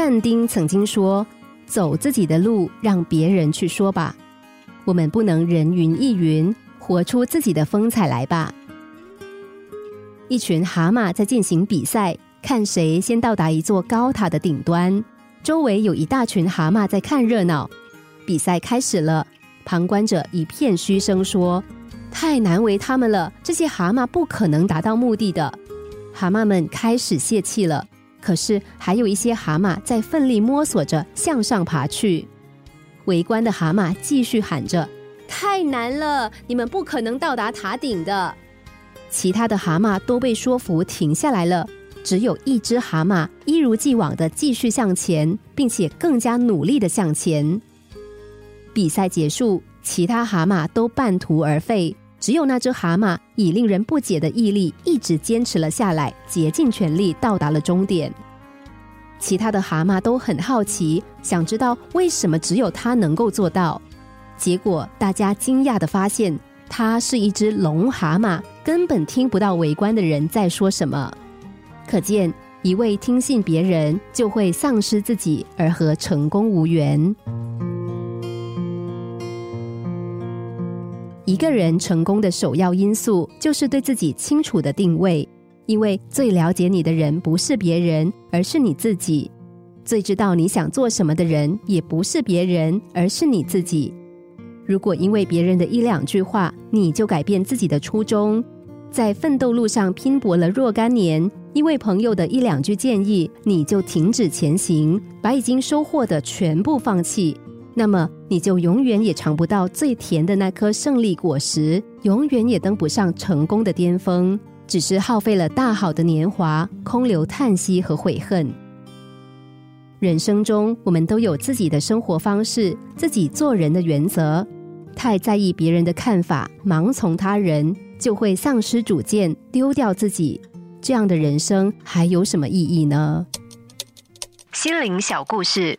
但丁曾经说：“走自己的路，让别人去说吧。我们不能人云亦云，活出自己的风采来吧。”一群蛤蟆在进行比赛，看谁先到达一座高塔的顶端。周围有一大群蛤蟆在看热闹。比赛开始了，旁观者一片嘘声说：“太难为他们了，这些蛤蟆不可能达到目的的。”蛤蟆们开始泄气了。可是还有一些蛤蟆在奋力摸索着向上爬去，围观的蛤蟆继续喊着：“太难了，你们不可能到达塔顶的。”其他的蛤蟆都被说服停下来了，只有一只蛤蟆一如既往的继续向前，并且更加努力的向前。比赛结束，其他蛤蟆都半途而废。只有那只蛤蟆以令人不解的毅力一直坚持了下来，竭尽全力到达了终点。其他的蛤蟆都很好奇，想知道为什么只有它能够做到。结果大家惊讶的发现，它是一只龙蛤蟆，根本听不到围观的人在说什么。可见，一味听信别人，就会丧失自己，而和成功无缘。一个人成功的首要因素就是对自己清楚的定位，因为最了解你的人不是别人，而是你自己；最知道你想做什么的人也不是别人，而是你自己。如果因为别人的一两句话，你就改变自己的初衷，在奋斗路上拼搏了若干年，因为朋友的一两句建议，你就停止前行，把已经收获的全部放弃。那么你就永远也尝不到最甜的那颗胜利果实，永远也登不上成功的巅峰，只是耗费了大好的年华，空留叹息和悔恨。人生中，我们都有自己的生活方式，自己做人的原则。太在意别人的看法，盲从他人，就会丧失主见，丢掉自己。这样的人生还有什么意义呢？心灵小故事。